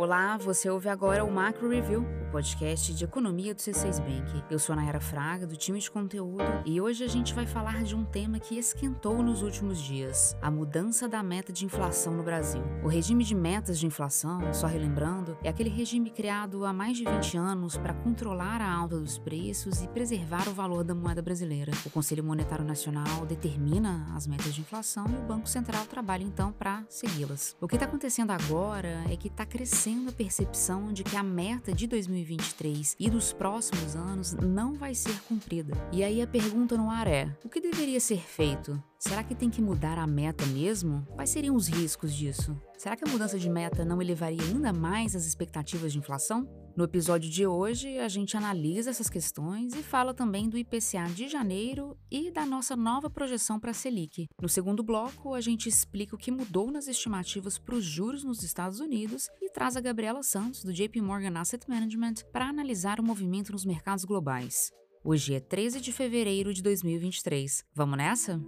Olá, você ouve agora o Macro Review, podcast de economia do C6 Bank. Eu sou a Nayara Fraga, do time de conteúdo, e hoje a gente vai falar de um tema que esquentou nos últimos dias: a mudança da meta de inflação no Brasil. O regime de metas de inflação, só relembrando, é aquele regime criado há mais de 20 anos para controlar a alta dos preços e preservar o valor da moeda brasileira. O Conselho Monetário Nacional determina as metas de inflação e o Banco Central trabalha então para segui-las. O que está acontecendo agora é que está crescendo a percepção de que a meta de 2023 e dos próximos anos não vai ser cumprida. E aí a pergunta no ar é: o que deveria ser feito? Será que tem que mudar a meta mesmo? Quais seriam os riscos disso? Será que a mudança de meta não elevaria ainda mais as expectativas de inflação? No episódio de hoje, a gente analisa essas questões e fala também do IPCA de janeiro e da nossa nova projeção para a Selic. No segundo bloco, a gente explica o que mudou nas estimativas para os juros nos Estados Unidos e traz a Gabriela Santos, do JP Morgan Asset Management, para analisar o movimento nos mercados globais. Hoje é 13 de fevereiro de 2023. Vamos nessa?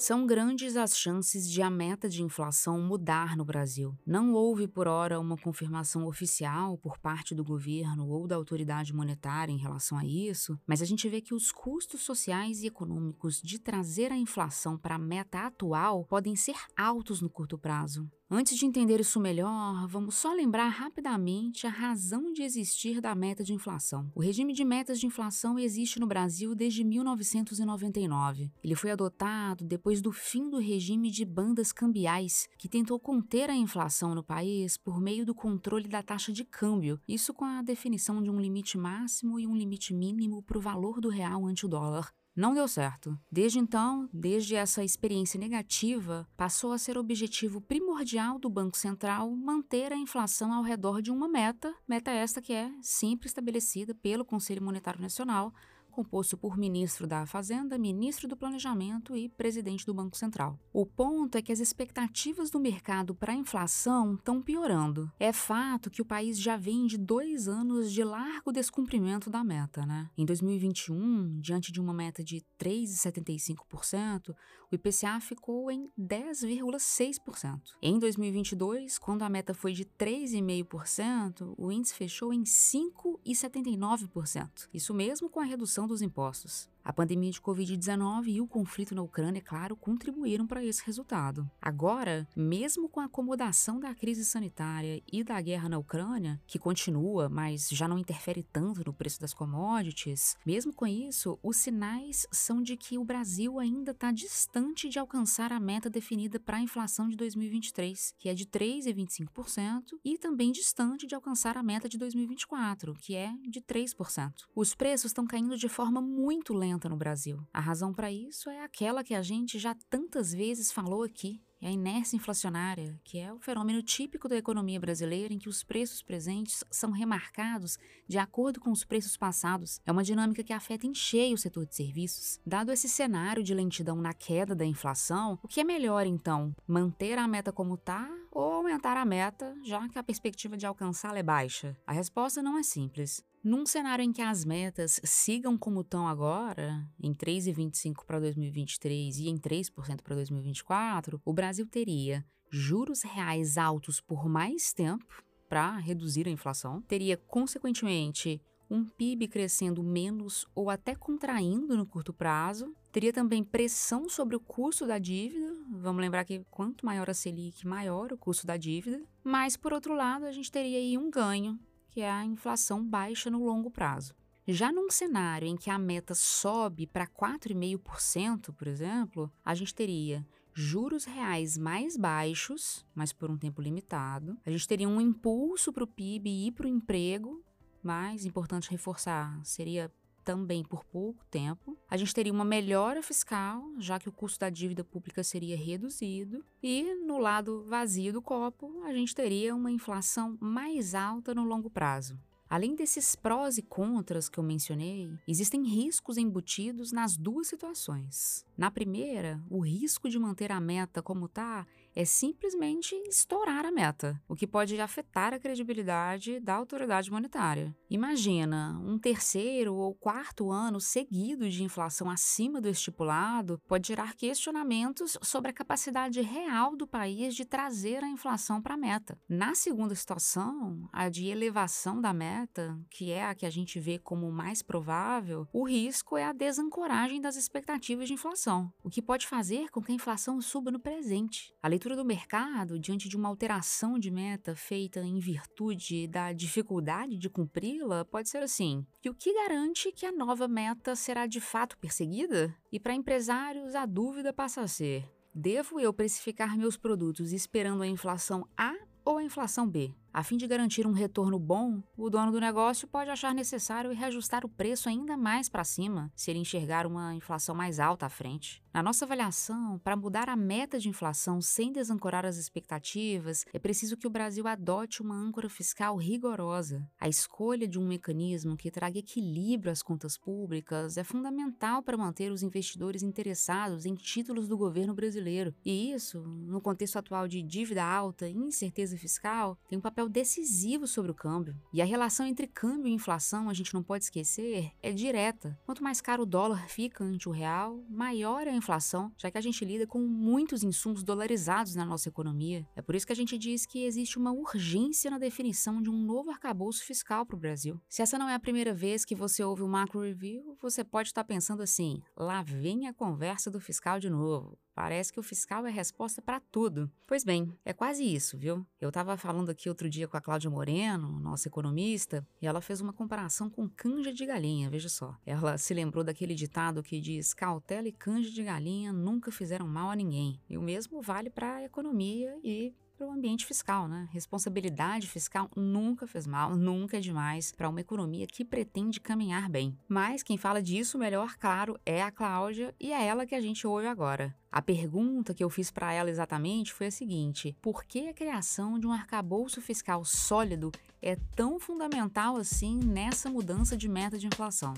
São grandes as chances de a meta de inflação mudar no Brasil. Não houve, por hora, uma confirmação oficial por parte do governo ou da autoridade monetária em relação a isso, mas a gente vê que os custos sociais e econômicos de trazer a inflação para a meta atual podem ser altos no curto prazo. Antes de entender isso melhor, vamos só lembrar rapidamente a razão de existir da meta de inflação. O regime de metas de inflação existe no Brasil desde 1999. Ele foi adotado depois do fim do regime de bandas cambiais, que tentou conter a inflação no país por meio do controle da taxa de câmbio, isso com a definição de um limite máximo e um limite mínimo para o valor do real ante o dólar. Não deu certo. Desde então, desde essa experiência negativa, passou a ser objetivo primordial do Banco Central manter a inflação ao redor de uma meta, meta esta que é sempre estabelecida pelo Conselho Monetário Nacional composto por ministro da Fazenda, ministro do Planejamento e presidente do Banco Central. O ponto é que as expectativas do mercado para a inflação estão piorando. É fato que o país já vem de dois anos de largo descumprimento da meta, né? Em 2021, diante de uma meta de 3,75%, o IPCA ficou em 10,6%. Em 2022, quando a meta foi de 3,5%, o índice fechou em 5,79%. Isso mesmo com a redução dos impostos. A pandemia de Covid-19 e o conflito na Ucrânia, claro, contribuíram para esse resultado. Agora, mesmo com a acomodação da crise sanitária e da guerra na Ucrânia, que continua, mas já não interfere tanto no preço das commodities, mesmo com isso, os sinais são de que o Brasil ainda está distante de alcançar a meta definida para a inflação de 2023, que é de 3,25%, e também distante de alcançar a meta de 2024, que é de 3%. Os preços estão caindo de forma muito lenta no Brasil. A razão para isso é aquela que a gente já tantas vezes falou aqui, é a inércia inflacionária, que é o fenômeno típico da economia brasileira em que os preços presentes são remarcados de acordo com os preços passados. É uma dinâmica que afeta em cheio o setor de serviços. Dado esse cenário de lentidão na queda da inflação, o que é melhor então? Manter a meta como está ou aumentar a meta, já que a perspectiva de alcançá-la é baixa? A resposta não é simples. Num cenário em que as metas sigam como estão agora, em 3,25 para 2023 e em 3% para 2024, o Brasil teria juros reais altos por mais tempo para reduzir a inflação, teria, consequentemente, um PIB crescendo menos ou até contraindo no curto prazo, teria também pressão sobre o custo da dívida. Vamos lembrar que quanto maior a Selic, maior o custo da dívida. Mas, por outro lado, a gente teria aí um ganho que é a inflação baixa no longo prazo. Já num cenário em que a meta sobe para 4,5%, por exemplo, a gente teria juros reais mais baixos, mas por um tempo limitado. A gente teria um impulso para o PIB e para o emprego, mas importante reforçar, seria também por pouco tempo. A gente teria uma melhora fiscal, já que o custo da dívida pública seria reduzido, e no lado vazio do copo, a gente teria uma inflação mais alta no longo prazo. Além desses prós e contras que eu mencionei, existem riscos embutidos nas duas situações. Na primeira, o risco de manter a meta como está é simplesmente estourar a meta, o que pode afetar a credibilidade da autoridade monetária. Imagina, um terceiro ou quarto ano seguido de inflação acima do estipulado pode gerar questionamentos sobre a capacidade real do país de trazer a inflação para a meta. Na segunda situação, a de elevação da meta, que é a que a gente vê como mais provável, o risco é a desancoragem das expectativas de inflação, o que pode fazer com que a inflação suba no presente. A leitura do mercado, diante de uma alteração de meta feita em virtude da dificuldade de cumpri-la, pode ser assim: e o que garante que a nova meta será de fato perseguida? E para empresários, a dúvida passa a ser: devo eu precificar meus produtos esperando a inflação A ou a inflação B? A fim de garantir um retorno bom, o dono do negócio pode achar necessário reajustar o preço ainda mais para cima se ele enxergar uma inflação mais alta à frente. Na nossa avaliação, para mudar a meta de inflação sem desancorar as expectativas, é preciso que o Brasil adote uma âncora fiscal rigorosa. A escolha de um mecanismo que traga equilíbrio às contas públicas é fundamental para manter os investidores interessados em títulos do governo brasileiro. E isso, no contexto atual de dívida alta e incerteza fiscal, tem um papel papel decisivo sobre o câmbio. E a relação entre câmbio e inflação, a gente não pode esquecer, é direta. Quanto mais caro o dólar fica ante o real, maior é a inflação, já que a gente lida com muitos insumos dolarizados na nossa economia. É por isso que a gente diz que existe uma urgência na definição de um novo arcabouço fiscal para o Brasil. Se essa não é a primeira vez que você ouve o Macro Review, você pode estar pensando assim: lá vem a conversa do fiscal de novo. Parece que o fiscal é resposta para tudo. Pois bem, é quase isso, viu? Eu estava falando aqui outro dia com a Cláudia Moreno, nossa economista, e ela fez uma comparação com canja de galinha, veja só. Ela se lembrou daquele ditado que diz: cautela e canja de galinha nunca fizeram mal a ninguém. E o mesmo vale para a economia e para o ambiente fiscal, né? Responsabilidade fiscal nunca fez mal, nunca é demais para uma economia que pretende caminhar bem. Mas quem fala disso melhor, claro, é a Cláudia e é ela que a gente ouve agora. A pergunta que eu fiz para ela exatamente foi a seguinte: por que a criação de um arcabouço fiscal sólido é tão fundamental assim nessa mudança de meta de inflação?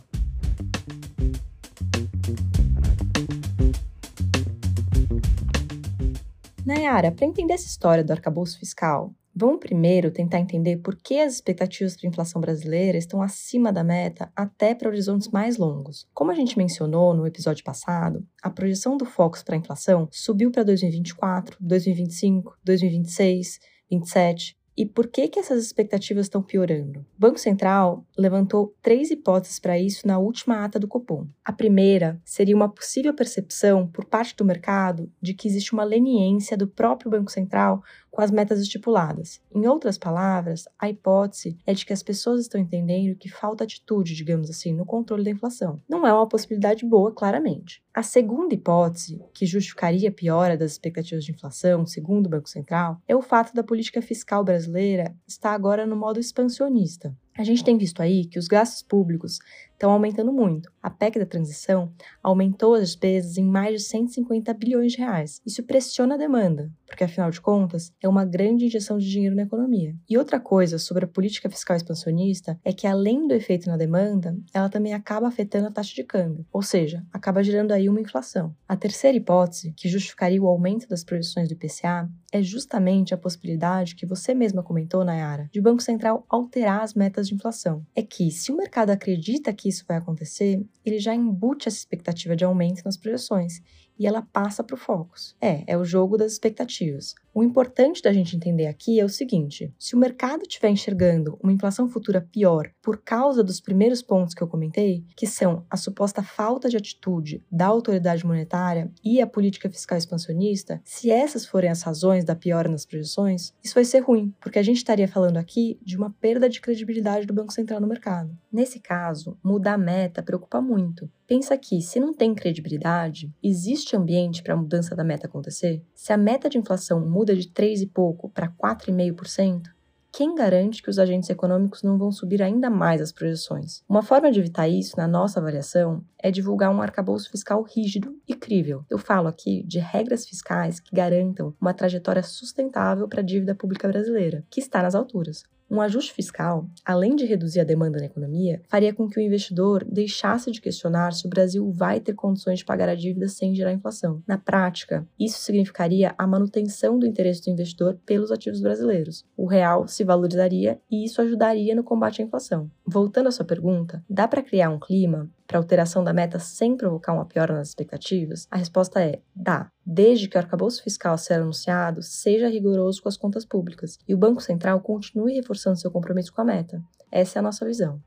Nayara, para entender essa história do arcabouço fiscal, vamos primeiro tentar entender por que as expectativas para a inflação brasileira estão acima da meta até para horizontes mais longos. Como a gente mencionou no episódio passado, a projeção do Focus para a inflação subiu para 2024, 2025, 2026, 2027 e por que, que essas expectativas estão piorando? O Banco Central levantou três hipóteses para isso na última ata do Copom. A primeira seria uma possível percepção por parte do mercado de que existe uma leniência do próprio Banco Central com as metas estipuladas. Em outras palavras, a hipótese é de que as pessoas estão entendendo que falta atitude, digamos assim, no controle da inflação. Não é uma possibilidade boa, claramente. A segunda hipótese, que justificaria a piora das expectativas de inflação, segundo o Banco Central, é o fato da política fiscal brasileira estar agora no modo expansionista. A gente tem visto aí que os gastos públicos estão aumentando muito. A PEC da transição aumentou as despesas em mais de 150 bilhões de reais. Isso pressiona a demanda, porque afinal de contas é uma grande injeção de dinheiro na economia. E outra coisa sobre a política fiscal expansionista é que além do efeito na demanda, ela também acaba afetando a taxa de câmbio, ou seja, acaba gerando aí uma inflação. A terceira hipótese, que justificaria o aumento das projeções do IPCA, é justamente a possibilidade que você mesma comentou, Nayara, de o Banco Central alterar as metas de inflação. É que, se o mercado acredita que isso vai acontecer, ele já embute essa expectativa de aumento nas projeções e ela passa para o Focus. É, é o jogo das expectativas. O importante da gente entender aqui é o seguinte: se o mercado estiver enxergando uma inflação futura pior por causa dos primeiros pontos que eu comentei, que são a suposta falta de atitude da autoridade monetária e a política fiscal expansionista, se essas forem as razões da piora nas projeções, isso vai ser ruim, porque a gente estaria falando aqui de uma perda de credibilidade do Banco Central no mercado. Nesse caso, mudar a meta preocupa muito. Pensa que, se não tem credibilidade, existe ambiente para a mudança da meta acontecer? Se a meta de inflação muda de 3 e pouco para 4,5%, quem garante que os agentes econômicos não vão subir ainda mais as projeções? Uma forma de evitar isso, na nossa avaliação, é divulgar um arcabouço fiscal rígido e crível. Eu falo aqui de regras fiscais que garantam uma trajetória sustentável para a dívida pública brasileira, que está nas alturas. Um ajuste fiscal, além de reduzir a demanda na economia, faria com que o investidor deixasse de questionar se o Brasil vai ter condições de pagar a dívida sem gerar inflação. Na prática, isso significaria a manutenção do interesse do investidor pelos ativos brasileiros. O real se valorizaria e isso ajudaria no combate à inflação. Voltando à sua pergunta, dá para criar um clima para alteração da meta sem provocar uma piora nas expectativas? A resposta é: dá, desde que o arcabouço fiscal seja anunciado seja rigoroso com as contas públicas e o Banco Central continue reforçando seu compromisso com a meta. Essa é a nossa visão.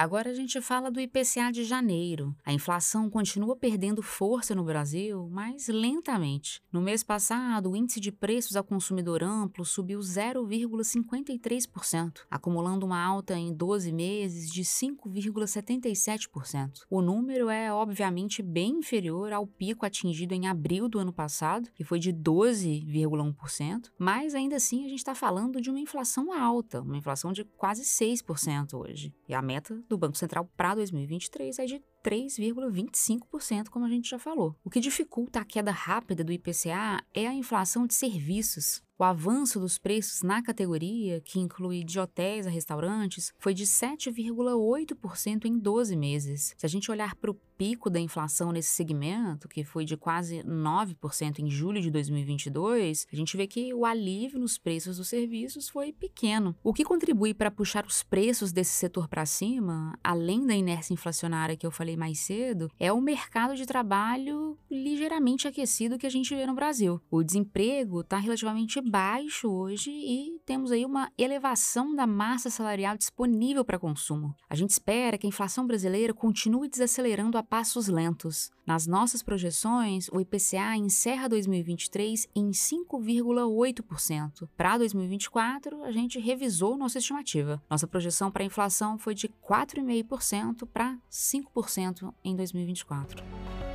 Agora a gente fala do IPCA de janeiro. A inflação continua perdendo força no Brasil, mas lentamente. No mês passado, o índice de preços ao consumidor amplo subiu 0,53%, acumulando uma alta em 12 meses de 5,77%. O número é obviamente bem inferior ao pico atingido em abril do ano passado, que foi de 12,1%, mas ainda assim a gente está falando de uma inflação alta, uma inflação de quase 6% hoje. E a meta do Banco Central para 2023 é de 3,25%, como a gente já falou. O que dificulta a queda rápida do IPCA é a inflação de serviços. O avanço dos preços na categoria, que inclui de hotéis a restaurantes, foi de 7,8% em 12 meses. Se a gente olhar para o pico da inflação nesse segmento, que foi de quase 9% em julho de 2022, a gente vê que o alívio nos preços dos serviços foi pequeno. O que contribui para puxar os preços desse setor para cima, além da inércia inflacionária que eu falei mais cedo, é o mercado de trabalho ligeiramente aquecido que a gente vê no Brasil. O desemprego está relativamente baixo hoje e temos aí uma elevação da massa salarial disponível para consumo. A gente espera que a inflação brasileira continue desacelerando a passos lentos. Nas nossas projeções, o IPCA encerra 2023 em 5,8%. Para 2024, a gente revisou nossa estimativa. Nossa projeção para a inflação foi de 4,5% para 5% em 2024.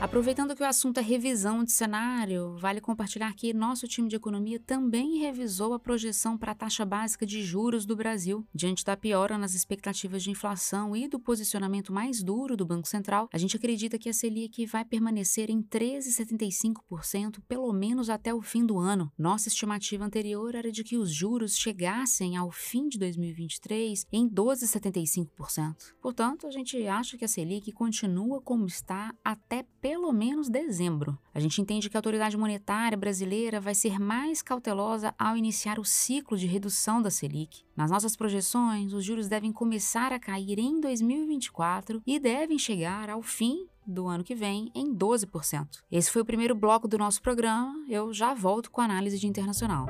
Aproveitando que o assunto é revisão de cenário, vale compartilhar que nosso time de economia também revisou a projeção para a taxa básica de juros do Brasil. Diante da piora nas expectativas de inflação e do posicionamento mais duro do Banco Central, a gente acredita que a Selic vai permanecer em 13,75% pelo menos até o fim do ano. Nossa estimativa anterior era de que os juros chegassem ao fim de 2023 em 12,75%. Portanto, a gente acha que a Selic continua como está até pelo menos dezembro. A gente entende que a autoridade monetária brasileira vai ser mais cautelosa ao iniciar o ciclo de redução da Selic. Nas nossas projeções, os juros devem começar a cair em 2024 e devem chegar ao fim do ano que vem em 12%. Esse foi o primeiro bloco do nosso programa. Eu já volto com a análise de internacional.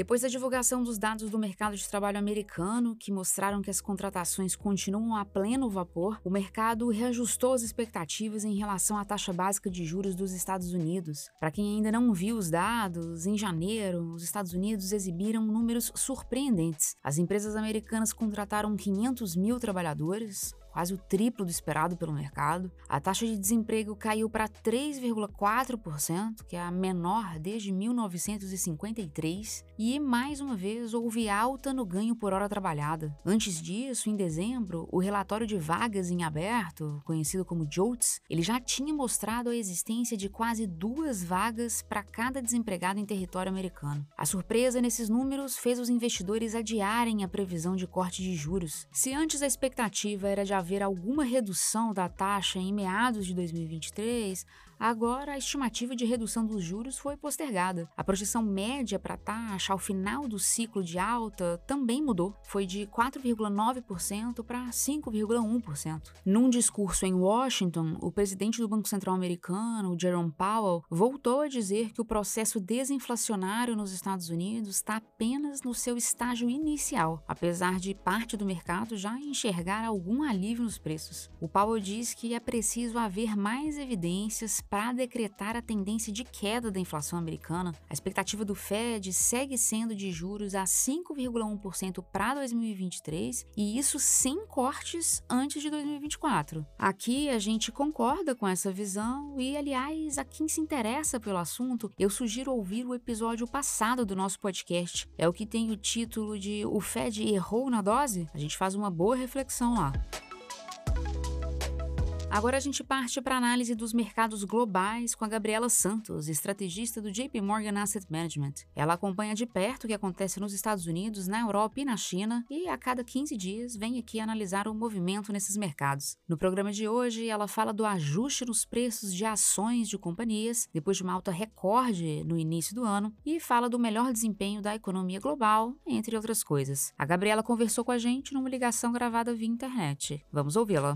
Depois da divulgação dos dados do mercado de trabalho americano, que mostraram que as contratações continuam a pleno vapor, o mercado reajustou as expectativas em relação à taxa básica de juros dos Estados Unidos. Para quem ainda não viu os dados, em janeiro, os Estados Unidos exibiram números surpreendentes. As empresas americanas contrataram 500 mil trabalhadores, quase o triplo do esperado pelo mercado. A taxa de desemprego caiu para 3,4%, que é a menor desde 1953, e mais uma vez houve alta no ganho por hora trabalhada. Antes disso, em dezembro, o relatório de vagas em aberto, conhecido como JOLTS, ele já tinha mostrado a existência de quase duas vagas para cada desempregado em território americano. A surpresa nesses números fez os investidores adiarem a previsão de corte de juros. Se antes a expectativa era de haver alguma redução da taxa em meados de 2023, Agora, a estimativa de redução dos juros foi postergada. A projeção média para a taxa ao final do ciclo de alta também mudou, foi de 4,9% para 5,1%. Num discurso em Washington, o presidente do Banco Central americano, Jerome Powell, voltou a dizer que o processo desinflacionário nos Estados Unidos está apenas no seu estágio inicial, apesar de parte do mercado já enxergar algum alívio nos preços. O Powell diz que é preciso haver mais evidências para decretar a tendência de queda da inflação americana. A expectativa do Fed segue sendo de juros a 5,1% para 2023 e isso sem cortes antes de 2024. Aqui a gente concorda com essa visão e, aliás, a quem se interessa pelo assunto, eu sugiro ouvir o episódio passado do nosso podcast. É o que tem o título de O Fed errou na dose? A gente faz uma boa reflexão lá. Agora a gente parte para a análise dos mercados globais com a Gabriela Santos, estrategista do JP Morgan Asset Management. Ela acompanha de perto o que acontece nos Estados Unidos, na Europa e na China e a cada 15 dias vem aqui analisar o movimento nesses mercados. No programa de hoje, ela fala do ajuste nos preços de ações de companhias depois de uma alta recorde no início do ano e fala do melhor desempenho da economia global, entre outras coisas. A Gabriela conversou com a gente numa ligação gravada via internet. Vamos ouvi-la.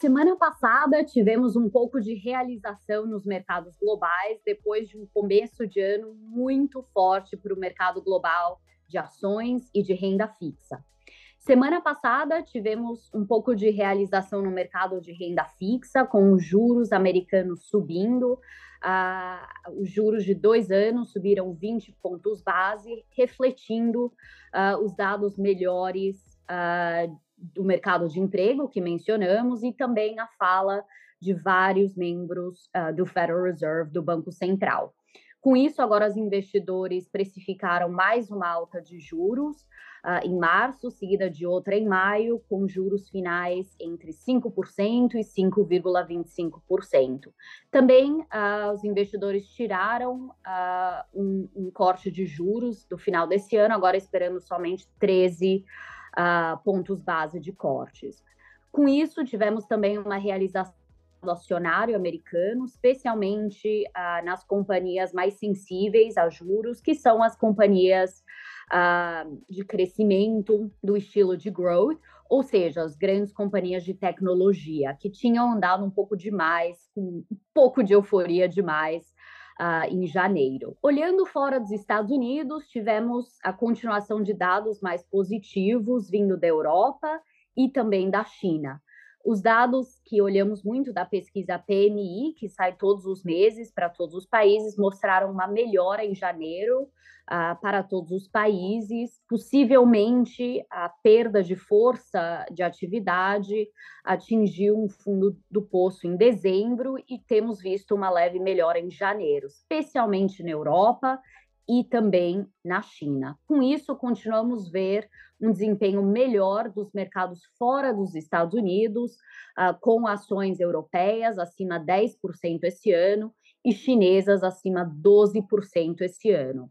Semana passada tivemos um pouco de realização nos mercados globais depois de um começo de ano muito forte para o mercado global de ações e de renda fixa. Semana passada tivemos um pouco de realização no mercado de renda fixa, com os juros americanos subindo. Uh, os juros de dois anos subiram 20 pontos base, refletindo uh, os dados melhores uh, do mercado de emprego que mencionamos e também a fala de vários membros uh, do Federal Reserve, do Banco Central. Com isso, agora os investidores precificaram mais uma alta de juros uh, em março, seguida de outra em maio, com juros finais entre 5% e 5,25%. Também uh, os investidores tiraram uh, um, um, corte de juros do final desse ano, agora esperando somente 13% uh, pontos base de cortes. Com isso, tivemos também uma realização do acionário americano, especialmente uh, nas companhias mais sensíveis a juros, que são as companhias uh, de crescimento do estilo de growth, ou seja, as grandes companhias de tecnologia, que tinham andado um pouco demais, com um pouco de euforia demais uh, em janeiro. Olhando fora dos Estados Unidos, tivemos a continuação de dados mais positivos vindo da Europa e também da China. Os dados que olhamos muito da pesquisa PMI, que sai todos os meses para todos os países, mostraram uma melhora em janeiro uh, para todos os países. Possivelmente, a perda de força de atividade atingiu um fundo do poço em dezembro e temos visto uma leve melhora em janeiro, especialmente na Europa e também na China. Com isso, continuamos a ver um desempenho melhor dos mercados fora dos Estados Unidos, uh, com ações europeias acima 10% esse ano e chinesas acima 12% esse ano.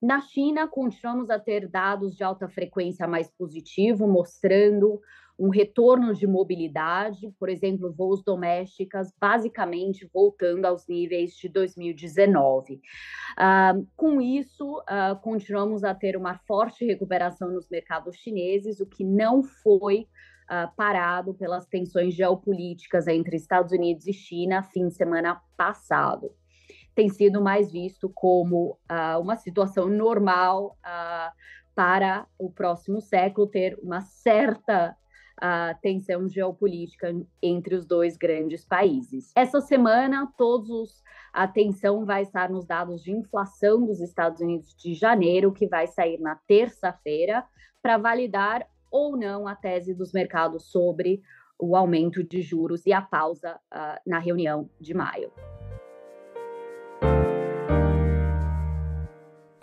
Na China, continuamos a ter dados de alta frequência mais positivo, mostrando um retorno de mobilidade, por exemplo, voos domésticas, basicamente voltando aos níveis de 2019. Uh, ah, com isso, uh, continuamos a ter uma forte recuperação nos mercados chineses, o que não foi uh, parado pelas tensões geopolíticas entre Estados Unidos e China fim de semana passado tem sido mais visto como uma situação normal para o próximo século ter uma certa uh, tensão geopolítica entre os dois grandes países. Essa semana, todos os, a atenção vai estar nos dados de inflação dos Estados Unidos de janeiro, que vai sair na terça-feira, para validar ou não a tese dos mercados sobre o aumento de juros e a pausa uh, na reunião de maio.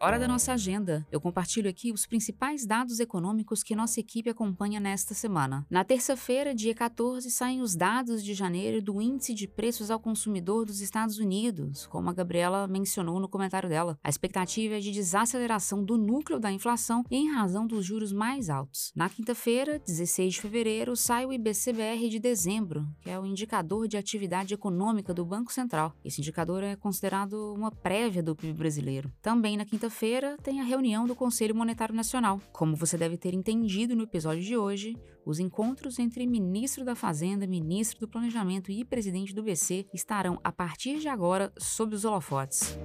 Hora da nossa agenda. Eu compartilho aqui os principais dados econômicos que nossa equipe acompanha nesta semana. Na terça-feira, dia 14, saem os dados de janeiro do Índice de Preços ao Consumidor dos Estados Unidos, como a Gabriela mencionou no comentário dela. A expectativa é de desaceleração do núcleo da inflação em razão dos juros mais altos. Na quinta-feira, 16 de fevereiro, sai o IBCBR de dezembro, que é o indicador de atividade econômica do Banco Central. Esse indicador é considerado uma prévia do PIB brasileiro. Também na quinta quinta-feira tem a reunião do Conselho Monetário Nacional. Como você deve ter entendido no episódio de hoje, os encontros entre ministro da Fazenda, ministro do Planejamento e presidente do BC estarão, a partir de agora, sob os holofotes.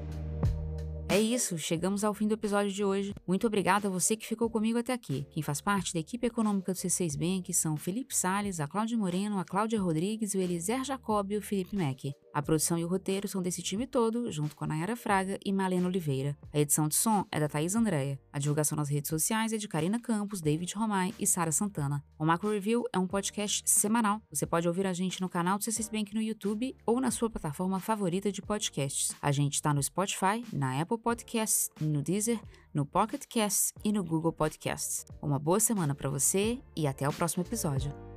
É isso, chegamos ao fim do episódio de hoje. Muito obrigado a você que ficou comigo até aqui. Quem faz parte da equipe econômica do C6 Bank são Felipe Sales, a Cláudia Moreno, a Cláudia Rodrigues, o Eliser Jacob e o Felipe Mack. A produção e o roteiro são desse time todo, junto com a Nayara Fraga e Malena Oliveira. A edição de som é da Thaís Andréa. A divulgação nas redes sociais é de Karina Campos, David Romai e Sara Santana. O Macro Review é um podcast semanal. Você pode ouvir a gente no canal do C6 Bank no YouTube ou na sua plataforma favorita de podcasts. A gente está no Spotify, na Apple Podcasts, no Deezer, no Pocket Casts e no Google Podcasts. Uma boa semana para você e até o próximo episódio.